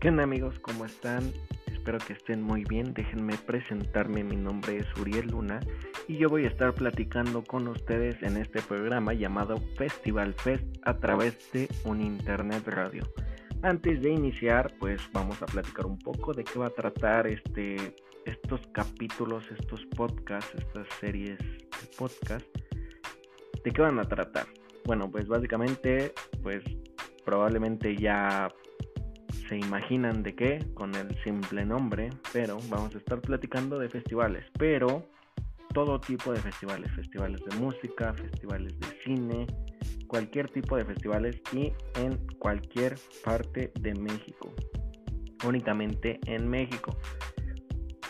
¿Qué onda amigos? ¿Cómo están? Espero que estén muy bien. Déjenme presentarme. Mi nombre es Uriel Luna y yo voy a estar platicando con ustedes en este programa llamado Festival Fest a través de un internet radio. Antes de iniciar, pues vamos a platicar un poco de qué va a tratar este estos capítulos, estos podcasts, estas series de podcast. ¿De qué van a tratar? Bueno, pues básicamente, pues probablemente ya se imaginan de qué con el simple nombre, pero vamos a estar platicando de festivales, pero todo tipo de festivales, festivales de música, festivales de cine, cualquier tipo de festivales y en cualquier parte de México, únicamente en México.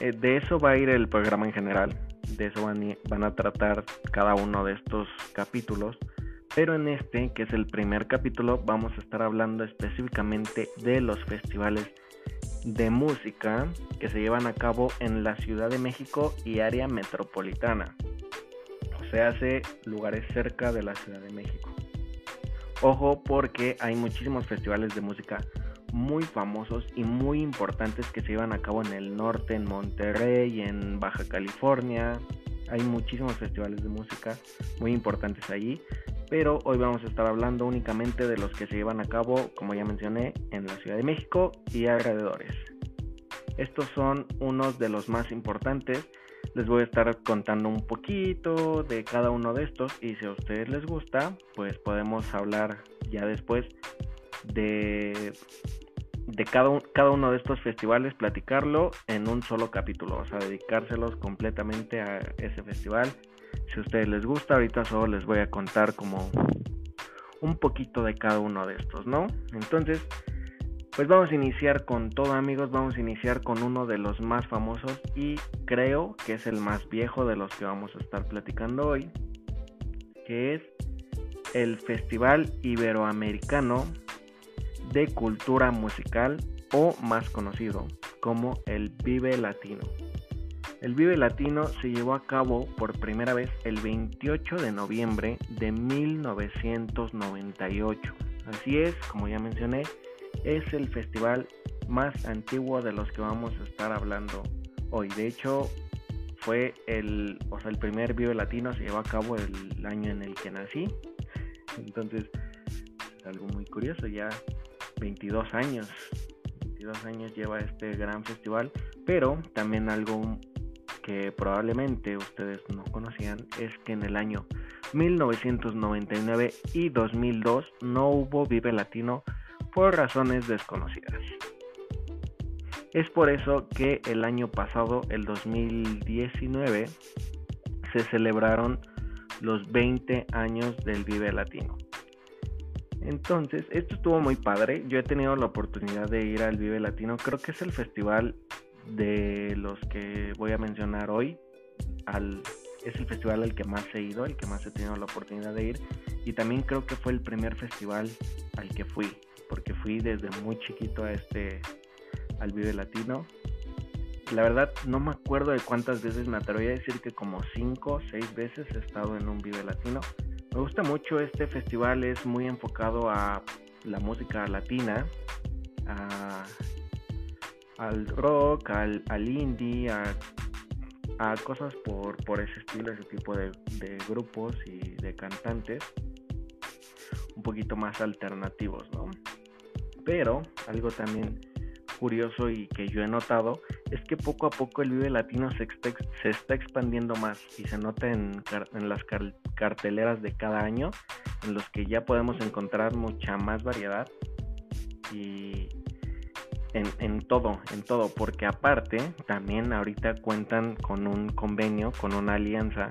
Eh, de eso va a ir el programa en general, de eso van, van a tratar cada uno de estos capítulos pero en este, que es el primer capítulo, vamos a estar hablando específicamente de los festivales de música que se llevan a cabo en la Ciudad de México y área metropolitana. O sea, hace lugares cerca de la Ciudad de México. Ojo porque hay muchísimos festivales de música muy famosos y muy importantes que se llevan a cabo en el norte, en Monterrey, en Baja California. Hay muchísimos festivales de música muy importantes allí pero hoy vamos a estar hablando únicamente de los que se llevan a cabo, como ya mencioné, en la Ciudad de México y alrededores. Estos son unos de los más importantes. Les voy a estar contando un poquito de cada uno de estos y si a ustedes les gusta, pues podemos hablar ya después de, de cada, cada uno de estos festivales, platicarlo en un solo capítulo, o sea, dedicárselos completamente a ese festival si a ustedes les gusta, ahorita solo les voy a contar como un poquito de cada uno de estos, ¿no? Entonces, pues vamos a iniciar con todo amigos, vamos a iniciar con uno de los más famosos y creo que es el más viejo de los que vamos a estar platicando hoy, que es el Festival Iberoamericano de Cultura Musical o más conocido como el Vive Latino. El Vive Latino se llevó a cabo por primera vez el 28 de noviembre de 1998. Así es, como ya mencioné, es el festival más antiguo de los que vamos a estar hablando hoy. De hecho, fue el, o sea, el primer Vive Latino se llevó a cabo el año en el que nací. Entonces, es algo muy curioso, ya 22 años. 22 años lleva este gran festival, pero también algo que probablemente ustedes no conocían es que en el año 1999 y 2002 no hubo Vive Latino por razones desconocidas. Es por eso que el año pasado, el 2019, se celebraron los 20 años del Vive Latino. Entonces, esto estuvo muy padre. Yo he tenido la oportunidad de ir al Vive Latino. Creo que es el festival de los que voy a mencionar hoy, al, es el festival al que más he ido, el que más he tenido la oportunidad de ir. Y también creo que fue el primer festival al que fui, porque fui desde muy chiquito a este, al Vive Latino. La verdad no me acuerdo de cuántas veces, me atrevería a decir que como 5 o 6 veces he estado en un Vive Latino. Me gusta mucho este festival, es muy enfocado a la música latina, al rock, al, al indie, a, cosas por, por, ese estilo, ese tipo de, de, grupos y de cantantes un poquito más alternativos, ¿no? Pero algo también curioso y que yo he notado es que poco a poco el Vive Latino se, se está expandiendo más y se nota en, en las carteleras de cada año en los que ya podemos encontrar mucha más variedad y, en, todo, en todo, porque aparte también ahorita cuentan con un convenio, con una alianza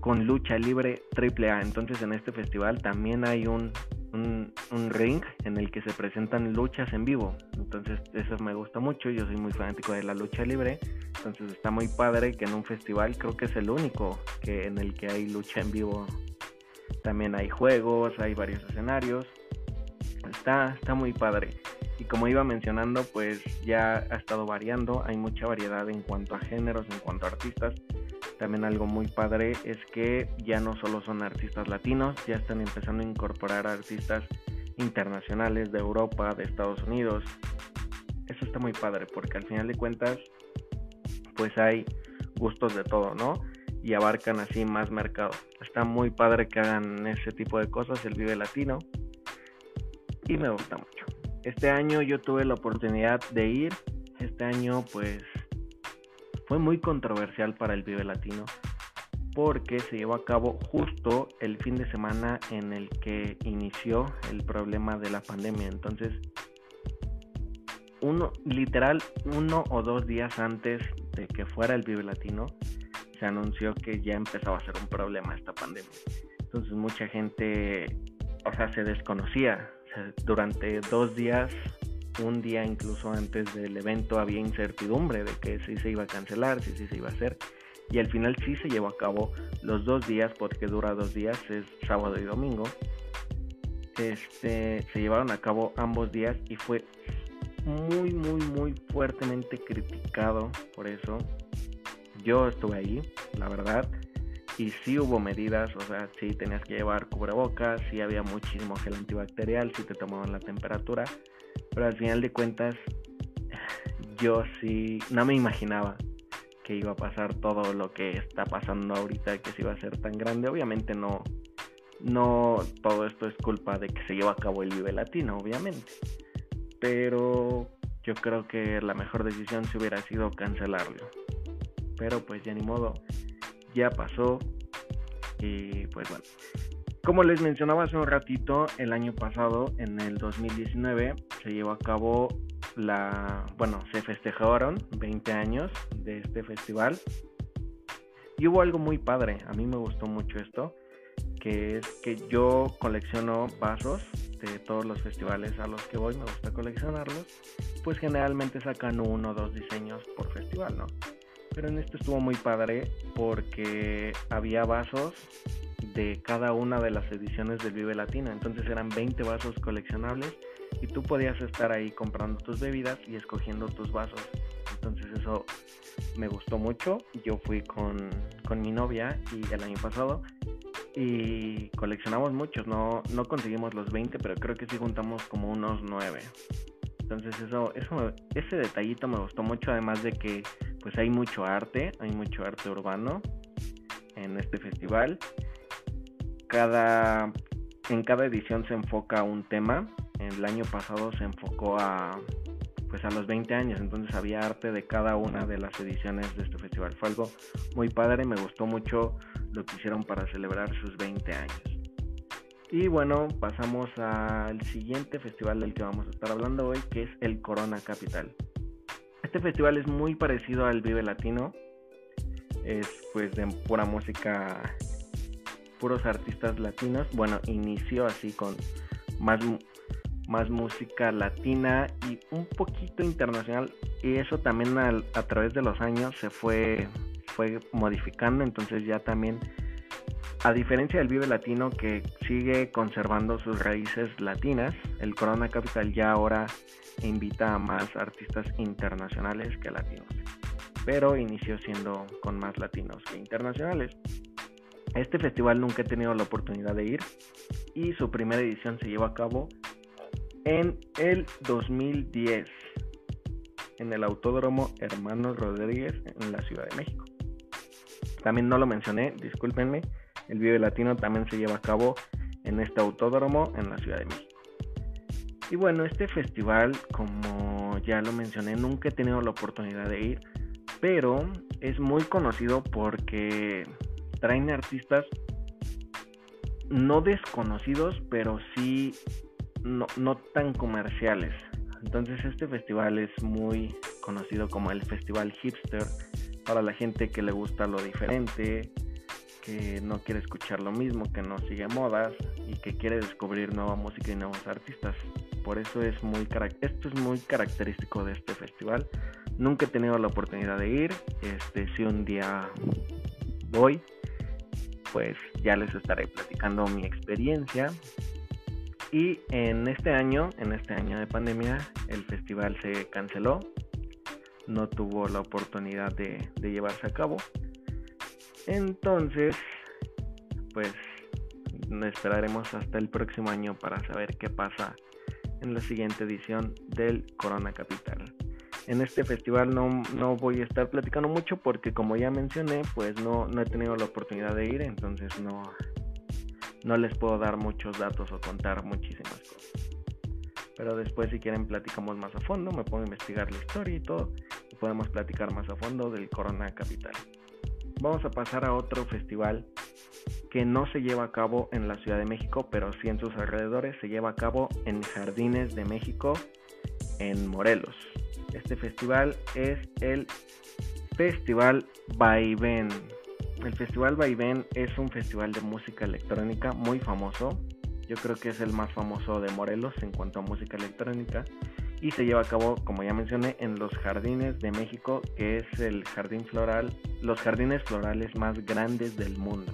con Lucha Libre AAA. Entonces en este festival también hay un, un, ring en el que se presentan luchas en vivo. Entonces eso me gusta mucho, yo soy muy fanático de la lucha libre. Entonces está muy padre que en un festival creo que es el único que en el que hay lucha en vivo. También hay juegos, hay varios escenarios. Está, está muy padre. Y como iba mencionando, pues ya ha estado variando, hay mucha variedad en cuanto a géneros, en cuanto a artistas. También algo muy padre es que ya no solo son artistas latinos, ya están empezando a incorporar artistas internacionales de Europa, de Estados Unidos. eso está muy padre porque al final de cuentas pues hay gustos de todo, ¿no? Y abarcan así más mercado. Está muy padre que hagan ese tipo de cosas, el Vive Latino. Y me gusta mucho. Este año yo tuve la oportunidad de ir. Este año pues fue muy controversial para el Vive Latino porque se llevó a cabo justo el fin de semana en el que inició el problema de la pandemia. Entonces, uno, literal, uno o dos días antes de que fuera el Vive Latino, se anunció que ya empezaba a ser un problema esta pandemia. Entonces, mucha gente, o sea, se desconocía. Durante dos días, un día incluso antes del evento, había incertidumbre de que si se iba a cancelar, si se iba a hacer y al final sí se llevó a cabo los dos días porque dura dos días, es sábado y domingo. Este, se llevaron a cabo ambos días y fue muy, muy, muy fuertemente criticado por eso. Yo estuve ahí, la verdad, y sí hubo medidas, o sea, sí tenías que llevar cubrebocas, sí había muchísimo gel antibacterial, sí te tomaban la temperatura, pero al final de cuentas yo sí no me imaginaba que iba a pasar todo lo que está pasando ahorita, que se iba a ser tan grande. Obviamente no, no todo esto es culpa de que se lleva a cabo el Vive Latino, obviamente. Pero yo creo que la mejor decisión se hubiera sido cancelarlo. Pero pues ya ni modo, ya pasó. Y pues bueno. Como les mencionaba hace un ratito, el año pasado, en el 2019, se llevó a cabo la, bueno, se festejaron 20 años de este festival y hubo algo muy padre, a mí me gustó mucho esto, que es que yo colecciono vasos de todos los festivales a los que voy, me gusta coleccionarlos, pues generalmente sacan uno o dos diseños por festival, ¿no? Pero en esto estuvo muy padre porque había vasos de cada una de las ediciones del Vive Latino, entonces eran 20 vasos coleccionables y tú podías estar ahí comprando tus bebidas y escogiendo tus vasos. Entonces eso me gustó mucho. Yo fui con, mi novia y el año pasado y coleccionamos muchos. No, no conseguimos los 20, pero creo que sí juntamos como unos 9. Entonces eso, ese detallito me gustó mucho, además de que pues hay mucho arte, hay mucho arte urbano en este festival. Cada, en cada edición se enfoca un tema el año pasado se enfocó a pues a los 20 años, entonces había arte de cada una de las ediciones de este festival. Fue algo muy padre, me gustó mucho lo que hicieron para celebrar sus 20 años. Y bueno, pasamos al siguiente festival del que vamos a estar hablando hoy, que es el Corona Capital. Este festival es muy parecido al Vive Latino, es pues de pura música, puros artistas latinos. Bueno, inició así con más más música latina y un poquito internacional y eso también a través de los años se fue fue modificando entonces ya también a diferencia del Vive Latino que sigue conservando sus raíces latinas el Corona Capital ya ahora invita a más artistas internacionales que latinos pero inició siendo con más latinos que internacionales este festival nunca he tenido la oportunidad de ir y su primera edición se llevó a cabo en el 2010 en el Autódromo Hermanos Rodríguez en la Ciudad de México. También no lo mencioné, discúlpenme, el Vive Latino también se lleva a cabo en este autódromo en la Ciudad de México. Y bueno, este festival, como ya lo mencioné, nunca he tenido la oportunidad de ir, pero es muy conocido porque traen artistas no desconocidos, pero sí no, no tan comerciales. Entonces este festival es muy conocido como el Festival Hipster para la gente que le gusta lo diferente, que no quiere escuchar lo mismo, que no sigue modas y que quiere descubrir nueva música y nuevos artistas. Por eso es muy característico de este festival. Nunca he tenido la oportunidad de ir. Este si un día voy, pues ya les estaré platicando mi experiencia y en este año, en este año de pandemia, el festival se canceló, no tuvo la oportunidad de, llevarse a cabo. Entonces, pues esperaremos hasta el próximo año para saber qué pasa en la siguiente edición del Corona Capital. En este festival no, no, voy a estar platicando mucho porque como ya mencioné, pues no, no he tenido la oportunidad de ir, entonces no, no les puedo dar muchos datos o contar muchísimas cosas. Pero después si quieren platicamos más a fondo, me puedo investigar la historia y todo, y podemos platicar más a fondo del Corona Capital. Vamos a pasar a otro festival que no se lleva a cabo en la Ciudad de México, pero sí en sus alrededores, se lleva a cabo en Jardines de México, en Morelos. Este festival es el Festival Vaivén. El Festival Vaivén es un festival de música electrónica muy famoso. Yo creo que es el más famoso de Morelos en cuanto a música electrónica. Y se lleva a cabo, como ya mencioné, en los jardines de México, que es el jardín floral, los jardines florales más grandes del mundo.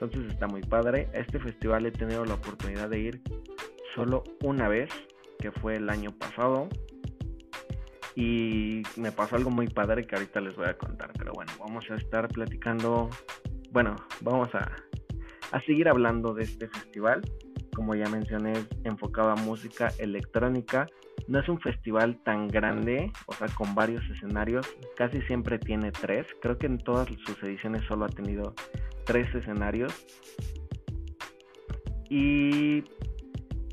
Entonces está muy padre. A este festival he tenido la oportunidad de ir solo una vez, que fue el año pasado. Y me pasó algo muy padre que ahorita les voy a contar. Pero bueno, vamos a estar platicando. Bueno, vamos a, seguir hablando de este festival. Como ya mencioné, es enfocado a música electrónica. No es un festival tan grande, o sea, con varios escenarios. Casi siempre tiene tres. Creo que en todas sus ediciones solo ha tenido tres escenarios. Y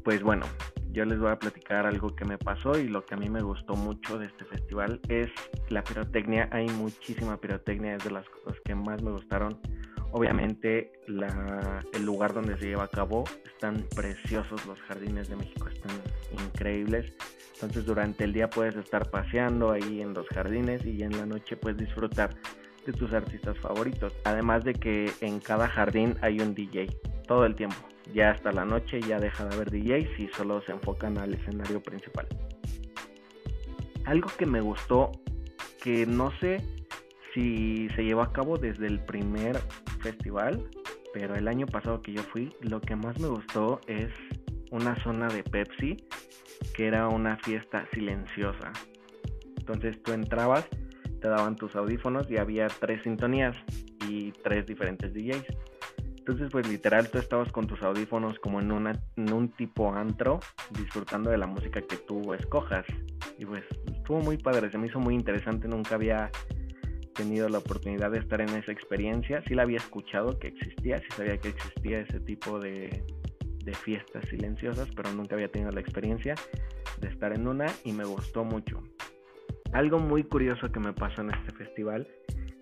pues bueno, yo les voy a platicar algo que me pasó y lo que a mí me gustó mucho de este festival es la pirotecnia. Hay muchísima pirotecnia, es de las cosas que más me gustaron. Obviamente el lugar donde se lleva a cabo están preciosos, los jardines de México están increíbles. Entonces durante el día puedes estar paseando ahí en los jardines y en la noche puedes disfrutar de tus artistas favoritos. Además de que en cada jardín hay un DJ todo el tiempo ya hasta la noche ya deja de haber DJs y solo se enfocan al escenario principal. Algo que me gustó, que no sé si se llevó a cabo desde el primer festival, pero el año pasado que yo fui, lo que más me gustó es una zona de Pepsi, que era una fiesta silenciosa. Entonces tú entrabas, te daban tus audífonos y había tres sintonías y tres diferentes DJs entonces, pues literal, tú estabas con tus audífonos como en, una, en un tipo antro, disfrutando de la música que tú escojas. Y pues estuvo muy padre, se me hizo muy interesante, nunca había tenido la oportunidad de estar en esa experiencia. Sí la había escuchado que existía, sí sabía que existía ese tipo de, de fiestas silenciosas, pero nunca había tenido la experiencia de estar en una y me gustó mucho. Algo muy curioso que me pasó en este festival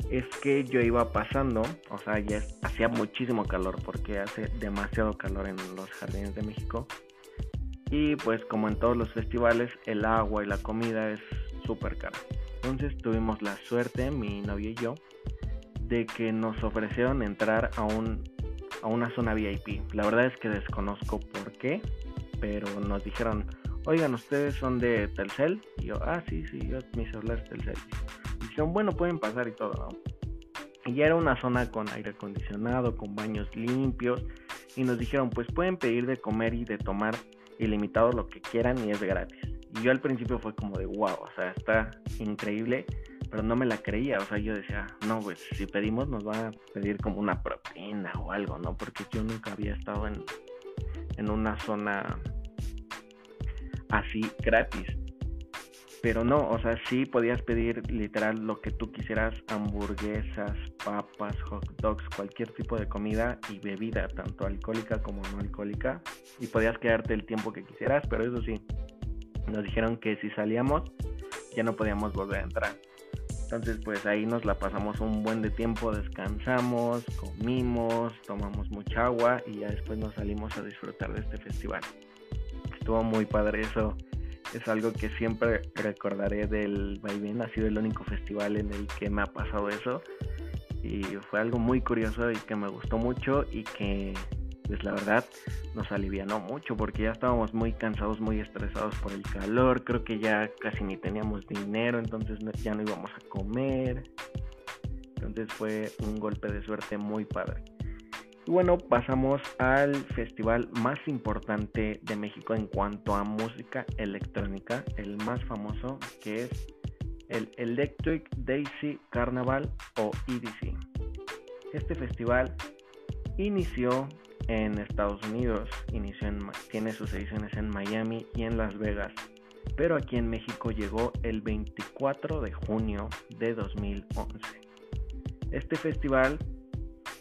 es que yo iba pasando, o sea, ya hacía muchísimo calor porque hace demasiado calor en los jardines de México. Y pues como en todos los festivales, el agua y la comida es súper cara. Entonces tuvimos la suerte, mi novio y yo, de que nos ofrecieron entrar a, un, a una zona VIP. La verdad es que desconozco por qué, pero nos dijeron, oigan, ustedes son de Telcel. Y yo, ah, sí, sí, yo, mi celular es Telcel bueno, pueden pasar y todo, ¿no? Y era una zona con aire acondicionado, con baños limpios. Y nos dijeron, pues pueden pedir de comer y de tomar ilimitado lo que quieran y es gratis. Y yo al principio fue como de wow, o sea, está increíble, pero no me la creía. O sea, yo decía, no, pues si pedimos nos van a pedir como una propina o algo, ¿no? Porque yo nunca había estado en, en una zona así gratis. Pero no, o sea, sí podías pedir literal lo que tú quisieras, hamburguesas, papas, hot dogs, cualquier tipo de comida y bebida, tanto alcohólica como no alcohólica. Y podías quedarte el tiempo que quisieras, pero eso sí, nos dijeron que si salíamos ya no podíamos volver a entrar. Entonces pues ahí nos la pasamos un buen de tiempo, descansamos, comimos, tomamos mucha agua y ya después nos salimos a disfrutar de este festival. Estuvo muy padre eso es algo que siempre recordaré del Vaivén. Ha sido el único festival en el que me ha pasado eso. Y fue algo muy curioso y que me gustó mucho y que, pues la verdad, nos alivianó mucho porque ya estábamos muy cansados, muy estresados por el calor. Creo que ya casi ni teníamos dinero, entonces ya no íbamos a comer. Entonces fue un golpe de suerte muy padre. Y bueno, pasamos al festival más importante de México en cuanto a música electrónica, el más famoso que es el Electric Daisy Carnival o EDC. Este festival inició en Estados Unidos, inició en, tiene sus ediciones en Miami y en Las Vegas, pero aquí en México llegó el 24 de junio de 2011. Este festival,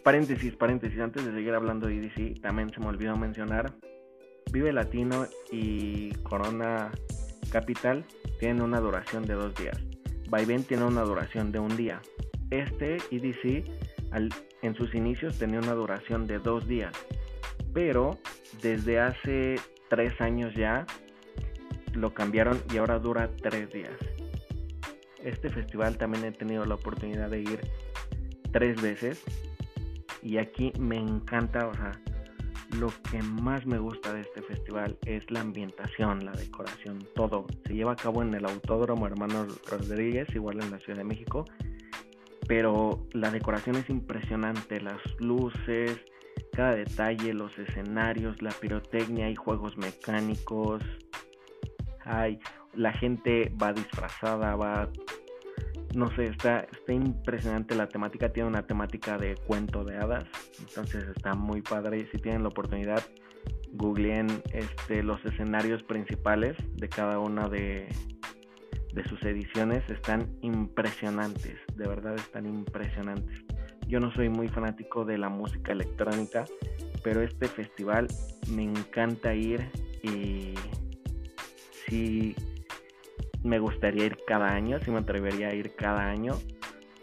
paréntesis, paréntesis, antes de seguir hablando de EDC, también se me olvidó mencionar, Vive Latino y Corona Capital tienen una duración de dos días. Vaivén tiene una duración de un día. Este EDC en sus inicios tenía una duración de dos días, pero desde hace tres años ya lo cambiaron y ahora dura tres días. Este festival también he tenido la oportunidad de ir tres veces y aquí me encanta, o sea, lo que más me gusta de este festival es la ambientación, la decoración, todo. Se lleva a cabo en el Autódromo Hermanos Rodríguez, igual en la Ciudad de México, pero la decoración es impresionante, las luces, cada detalle, los escenarios, la pirotecnia, hay juegos mecánicos, hay la gente va disfrazada, va no sé, está, está impresionante la temática, tiene una temática de cuento de hadas, entonces está muy padre. Si tienen la oportunidad, googleen este, los escenarios principales de cada una de, de sus ediciones, están impresionantes, de verdad están impresionantes. Yo no soy muy fanático de la música electrónica, pero este festival me encanta ir y sí me gustaría ir cada año, si me atrevería a ir cada año,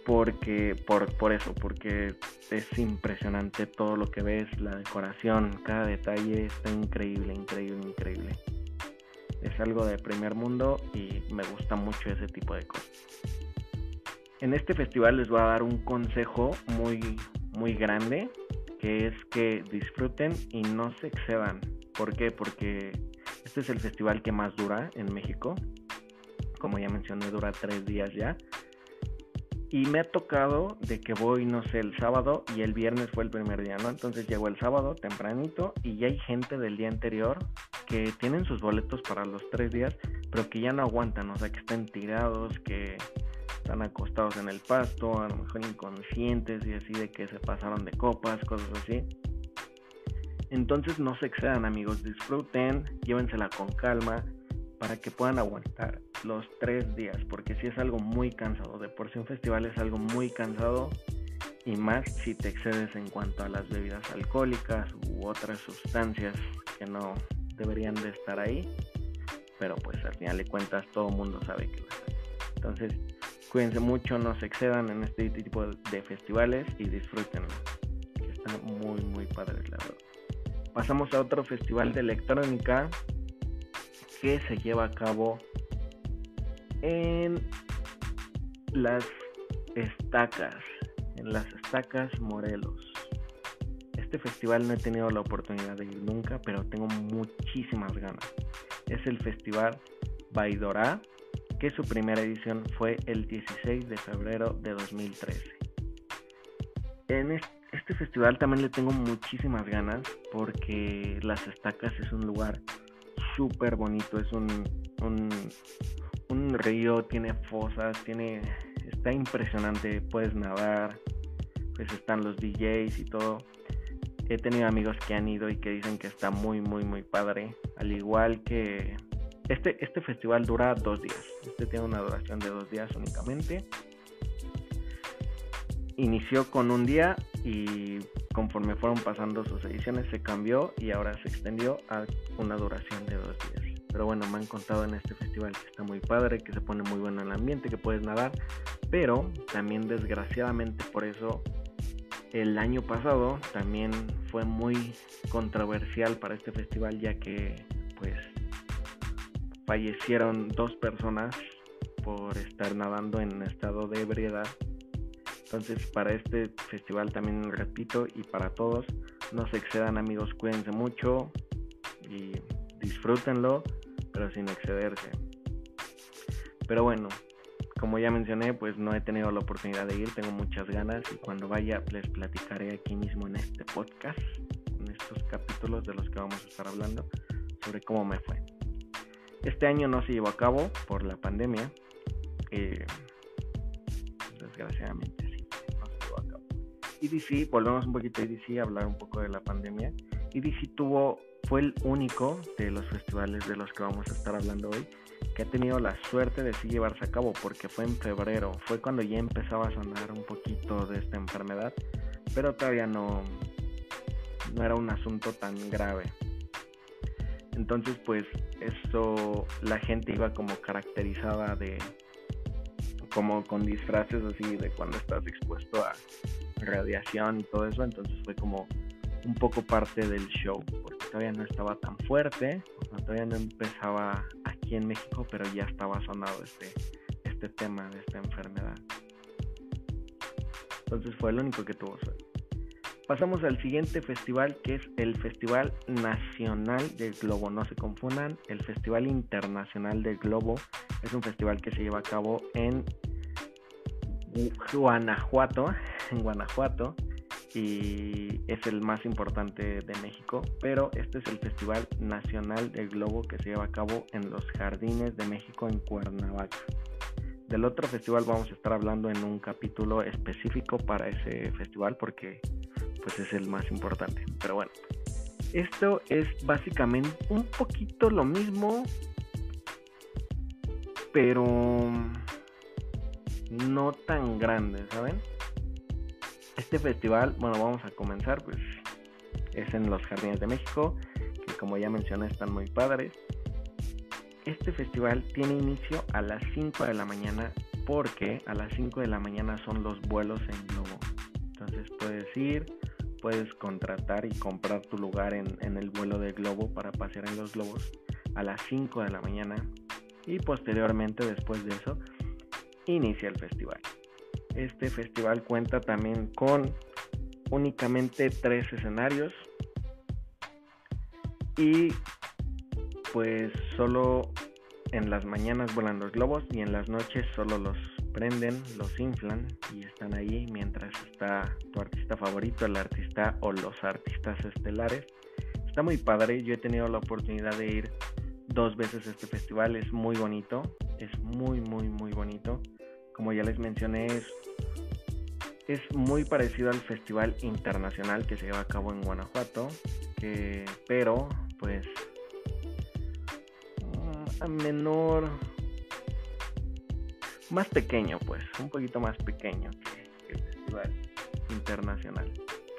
porque por, por eso, porque es impresionante todo lo que ves, la decoración, cada detalle está increíble, increíble, increíble. Es algo de primer mundo y me gusta mucho ese tipo de cosas. En este festival les voy a dar un consejo muy, muy grande, que es que disfruten y no se excedan. ¿Por qué? Porque este es el festival que más dura en México como ya mencioné, dura tres días ya. Y me ha tocado de que voy, no sé, el sábado y el viernes fue el primer día, ¿no? Entonces llegó el sábado tempranito y ya hay gente del día anterior que tienen sus boletos para los tres días, pero que ya no aguantan, o sea, que están tirados, que están acostados en el pasto, a lo mejor inconscientes y así de que se pasaron de copas, cosas así. Entonces no se excedan amigos, disfruten, llévensela con calma para que puedan aguantar los tres días, porque si es algo muy cansado, de por festival es algo muy cansado y más si te excedes en cuanto a las bebidas alcohólicas u otras sustancias que no deberían de estar ahí, pero pues al final de cuentas todo el mundo sabe que lo Entonces, cuídense mucho, no se excedan en este tipo de festivales y disfrútenlo, que está muy muy padre la verdad. Pasamos a otro festival de electrónica que se lleva a cabo en las estacas, en las estacas Morelos. Este festival no he tenido la oportunidad de ir nunca, pero tengo muchísimas ganas. Es el festival Baidorá, que su primera edición fue el 16 de febrero de 2013. En este festival también le tengo muchísimas ganas porque Las Estacas es un lugar súper bonito, es un, un río, tiene fosas, tiene está impresionante, puedes nadar, pues están los DJs y todo. He tenido amigos que han ido y que dicen que está muy muy muy padre, al igual que este este festival dura dos días. Este tiene una duración de dos días únicamente. Inició con un día y conforme fueron pasando sus ediciones se cambió y ahora se extendió a una duración de dos días. Pero bueno, me han contado en este festival que está muy padre, que se pone muy bueno el ambiente, que puedes nadar. Pero también desgraciadamente por eso el año pasado también fue muy controversial para este festival ya que pues fallecieron dos personas por estar nadando en estado de ebriedad. Entonces para este festival también repito y para todos, no se excedan amigos, cuídense mucho y disfrútenlo pero sin excederse. Pero bueno, como ya mencioné, pues no he tenido la oportunidad de ir, tengo muchas ganas y cuando vaya les platicaré aquí mismo en este podcast, en estos capítulos de los que vamos a estar hablando, sobre cómo me fue. Este año no se llevó a cabo por la pandemia, eh, desgraciadamente sí, no se llevó a cabo. EDC, volvemos un poquito a EDC a hablar un poco de la pandemia. EDC tuvo, fue el único de los festivales de los que vamos a estar hablando hoy que ha tenido la suerte de sí llevarse a cabo porque fue en febrero, fue cuando ya empezaba a sonar un poquito de esta enfermedad, pero todavía no, no era un asunto tan grave. Entonces pues eso la gente iba como caracterizada de como con disfraces así de cuando estás expuesto a radiación y todo eso, entonces fue como un poco parte del show, porque todavía no estaba tan fuerte, todavía no empezaba en México, pero ya estaba sonado este, este tema de esta enfermedad. Entonces fue el único que tuvo suerte. Pasamos al siguiente festival que es el Festival Nacional del Globo. No se confundan, el Festival Internacional del Globo es un festival que se lleva a cabo en Guanajuato, en Guanajuato, y es el más importante de México, pero este es el Festival Nacional del Globo que se lleva a cabo en los Jardines de México en Cuernavaca. Del otro festival vamos a estar hablando en un capítulo específico para ese festival porque pues es el más importante. Pero bueno, esto es básicamente un poquito lo mismo, pero no tan grande, ¿saben? Este festival, bueno, vamos a comenzar, pues es en los Jardines de México, que como ya mencioné están muy padres. Este festival tiene inicio a las 5 de la mañana porque a las 5 de la mañana son los vuelos en globo. Entonces puedes ir, puedes contratar y comprar tu lugar en, el vuelo de globo para pasear en los globos a las 5 de la mañana y posteriormente después de eso inicia el festival. Este festival cuenta también con únicamente tres escenarios y pues solo en las mañanas vuelan los globos y en las noches solo los prenden, los inflan y están ahí mientras está tu artista favorito, el artista o los artistas estelares. Está muy padre, yo he tenido la oportunidad de ir dos veces a este festival, es muy bonito, es muy muy muy bonito. Como ya les mencioné, es, muy parecido al festival internacional que se lleva a cabo en Guanajuato, pero pues mm, a menor más pequeño, pues, un poquito más pequeño que el festival internacional.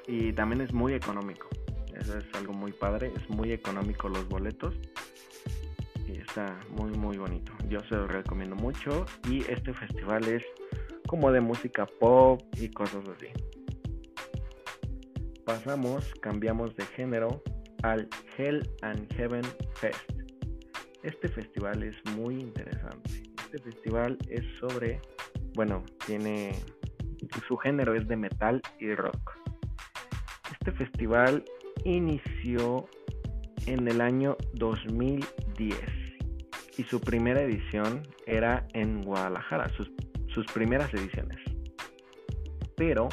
Y también es muy económico. Eso es algo muy padre. Es muy económico los boletos. Está muy, muy bonito. Yo se lo recomiendo mucho. Y este festival es como de música pop y cosas así. Pasamos, cambiamos de género al Hell and Heaven Fest. Este festival es muy interesante este festival es sobre, bueno, tiene, su género es de metal y rock. Este festival inició en el año 2010 y su primera edición era en Guadalajara, sus, sus primeras ediciones. Pero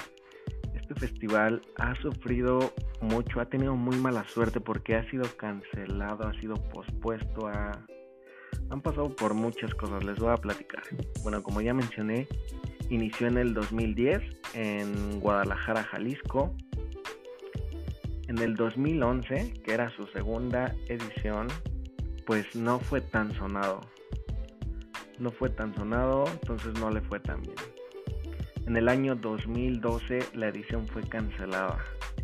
este festival ha sufrido mucho, ha tenido muy mala suerte porque ha sido cancelado, ha sido pospuesto, a han pasado por muchas cosas, les voy a platicar. Bueno, como ya mencioné, inició en el 2010 en Guadalajara, Jalisco. En el 2011, que era su segunda edición, pues no fue tan sonado. No fue tan sonado, entonces no le fue tan bien. En el año 2012 la edición fue cancelada.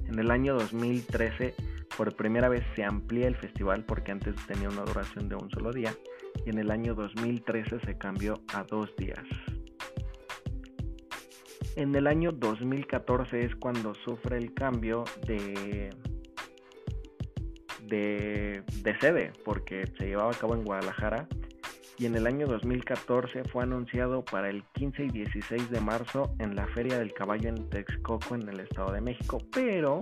En el año 2013 por primera vez se amplía el festival porque antes tenía una duración de un solo día y en el año 2013 se cambió a dos días. En el año 2014 es cuando sufre el cambio de, de, de sede, porque se llevaba a cabo en Guadalajara y en el año 2014 fue anunciado para el 15 y 16 de marzo en la Feria del Caballo en Texcoco en el Estado de México, pero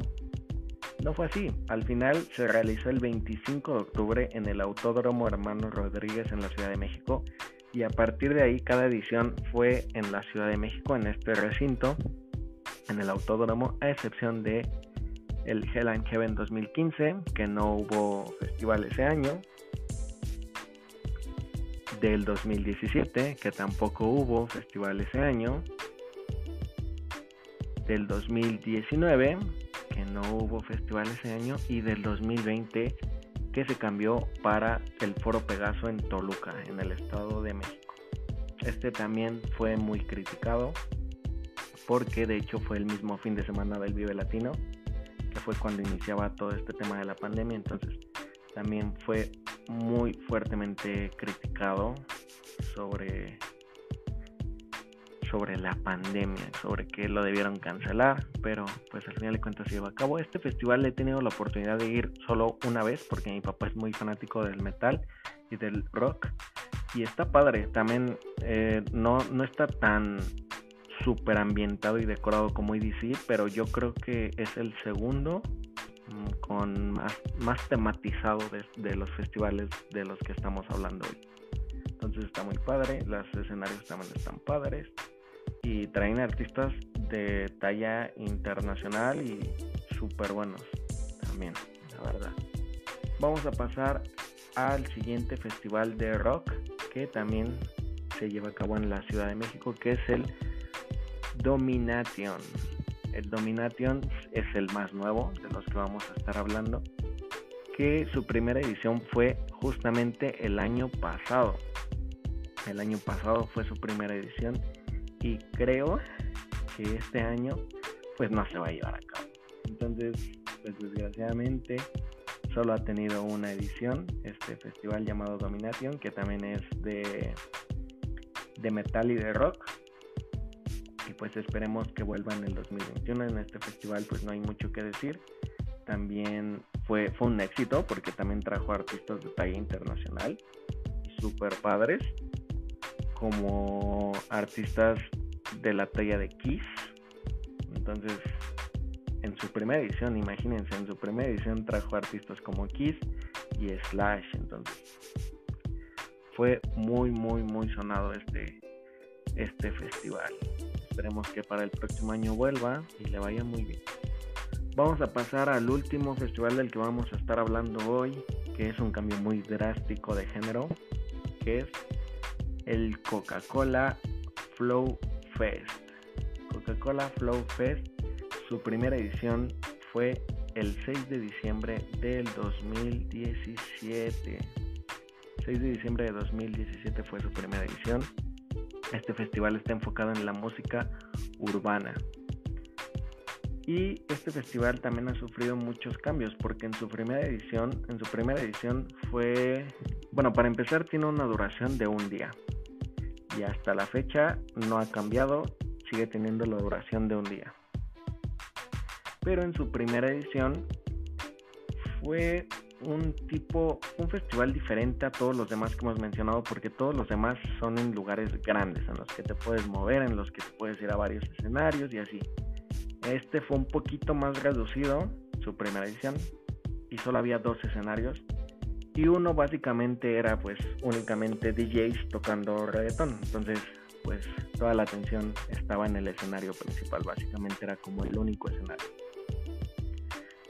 no fue así. Al final se realizó el 25 de octubre en el Autódromo Hermano Rodríguez en la Ciudad de México y a partir de ahí cada edición fue en la Ciudad de México, en este recinto, en el Autódromo, a excepción de el Hell and Heaven 2015, que no hubo festival ese año, del 2017, que tampoco hubo festival ese año, del 2019, que no hubo festival ese año. Y del 2020 que se cambió para el Foro Pegaso en Toluca, en el Estado de México. Este también fue muy criticado porque de hecho fue el mismo fin de semana del Vive Latino, fue cuando iniciaba todo este tema de la pandemia, entonces también fue muy fuertemente criticado sobre sobre la pandemia, sobre que lo debieron cancelar, pero pues al final de cuentas se llevó a cabo. Este festival he tenido la oportunidad de ir solo una vez porque mi papá es muy fanático del metal y del rock y está padre. También eh, no, no está tan súper ambientado y decorado como EDC, pero yo creo que es el segundo mm, con más, más tematizado de, de los festivales de los que estamos hablando hoy. Entonces está muy padre, los escenarios también están padres y traen artistas de talla internacional y súper buenos también, la verdad. Vamos a pasar al siguiente festival de rock que también se lleva a cabo en la Ciudad de México, que es el Domination. El Domination es el más nuevo de los que vamos a estar hablando, que su primera edición fue justamente el año pasado. El año pasado fue su primera edición y creo que este año pues no se va a llevar a cabo. Entonces, pues desgraciadamente solo ha tenido una edición, este festival llamado Domination, que también es de, de metal y de rock. Pues esperemos que vuelva en el 2021. En este festival pues no hay mucho que decir. También fue, fue un éxito porque también trajo artistas de talla internacional, super padres como artistas de la talla de Kiss. Entonces, en su primera edición, imagínense, en su primera edición trajo artistas como Kiss y Slash. Entonces, fue muy, muy, muy sonado este, este festival. Esperemos que para el próximo año vuelva y le vaya muy bien. Vamos a pasar al último festival del que vamos a estar hablando hoy, que es un cambio muy drástico de género, que es el Coca-Cola Flow Fest. Coca-Cola Flow Fest, su primera edición fue el 6 de diciembre del 2017. 6 de diciembre de 2017 fue su primera edición. Este festival está enfocado en la música urbana. Y este festival también ha sufrido muchos cambios porque en su primera edición, en su primera edición fue, bueno, para empezar tiene una duración de un día y hasta la fecha no ha cambiado, sigue teniendo la duración de un día. Pero en su primera edición fue un tipo, un festival diferente a todos los demás que hemos mencionado, porque todos los demás son en lugares grandes, en los que te puedes mover, en los que te puedes ir a varios escenarios y así. Este fue un poquito más reducido, su primera edición, y solo había dos escenarios, y uno básicamente era pues únicamente DJs tocando reggaetón. Entonces pues toda la atención estaba en el escenario principal, básicamente era como el único escenario.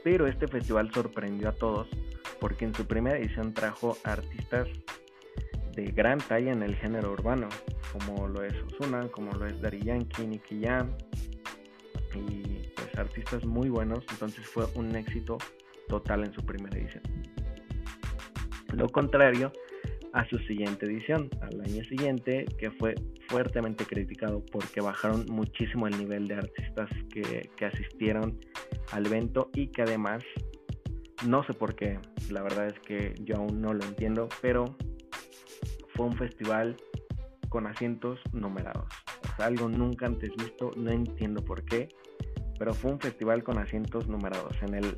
Pero este festival sorprendió a todos porque en su primera edición trajo artistas de gran talla en el género urbano, como lo es Ozuna, como lo es Daddy Yankee, Nicky Jam, y pues artistas muy buenos, entonces fue un éxito total en su primera edición. Lo contrario a su siguiente edición, al año siguiente, que fue fuertemente criticado porque bajaron muchísimo el nivel de artistas que, asistieron al evento y que además, no sé por qué, la verdad es que yo aún no lo entiendo, pero fue un festival con asientos numerados. O sea, algo nunca antes visto, no entiendo por qué, pero fue un festival con asientos numerados. En el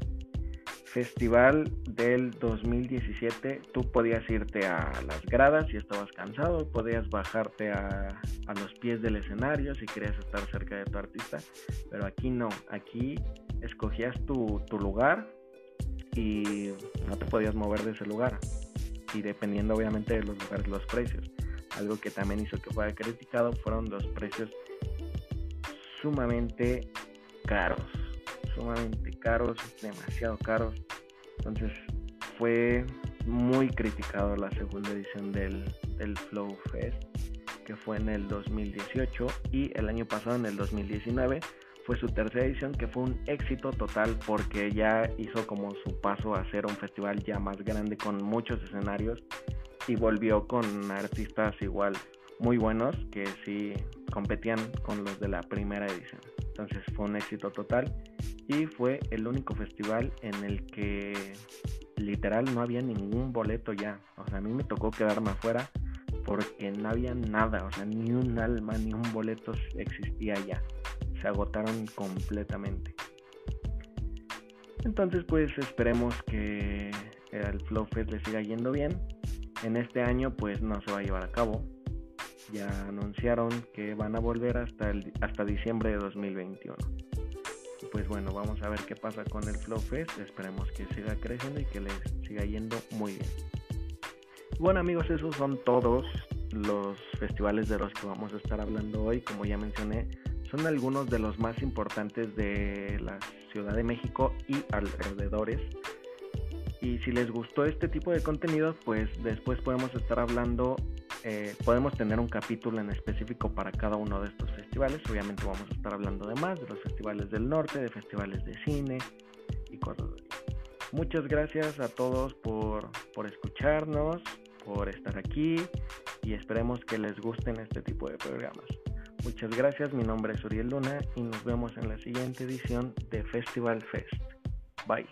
festival del 2017 tú podías irte a las gradas si estabas cansado, podías bajarte a, los pies del escenario si querías estar cerca de tu artista, pero aquí no, aquí escogías tu, tu lugar y no te podías mover de ese lugar y dependiendo obviamente de los lugares los precios. Algo que también hizo que fuera criticado fueron los precios sumamente caros sumamente caros, demasiado caros. Entonces fue muy criticado la segunda edición del, del Flow Fest, que fue en el 2018 y el año pasado, en el 2019, fue su tercera edición que fue un éxito total porque ya hizo como su paso a ser un festival ya más grande con muchos escenarios y volvió con artistas igual muy buenos que sí competían con los de la primera edición. Entonces fue un éxito total y fue el único festival en el que literal no había ningún boleto ya. O sea, a mí me tocó quedarme afuera porque no había nada, o sea, ni un alma, ni un boleto existía ya agotaron completamente. Entonces pues esperemos que el Flow Fest le siga yendo bien. En este año pues no se va a llevar a cabo. Ya anunciaron que van a volver hasta, el, hasta diciembre de 2021. pues bueno, vamos a ver qué pasa con el Flow Fest. Esperemos que siga creciendo y que les siga yendo muy bien. Bueno amigos, esos son todos los festivales de los que vamos a estar hablando hoy. Como ya mencioné, son algunos de los más importantes de la Ciudad de México y alrededores. Y si les gustó este tipo de contenido, pues después podemos estar hablando, eh, podemos tener un capítulo en específico para cada uno de estos festivales. Obviamente vamos a estar hablando de más, de los festivales del norte, de festivales de cine y cosas. Muchas gracias a todos por, por escucharnos, por estar aquí y esperemos que les gusten este tipo de programas. Muchas gracias, mi nombre es Uriel Luna y nos vemos en la siguiente edición de Festival Fest. Bye.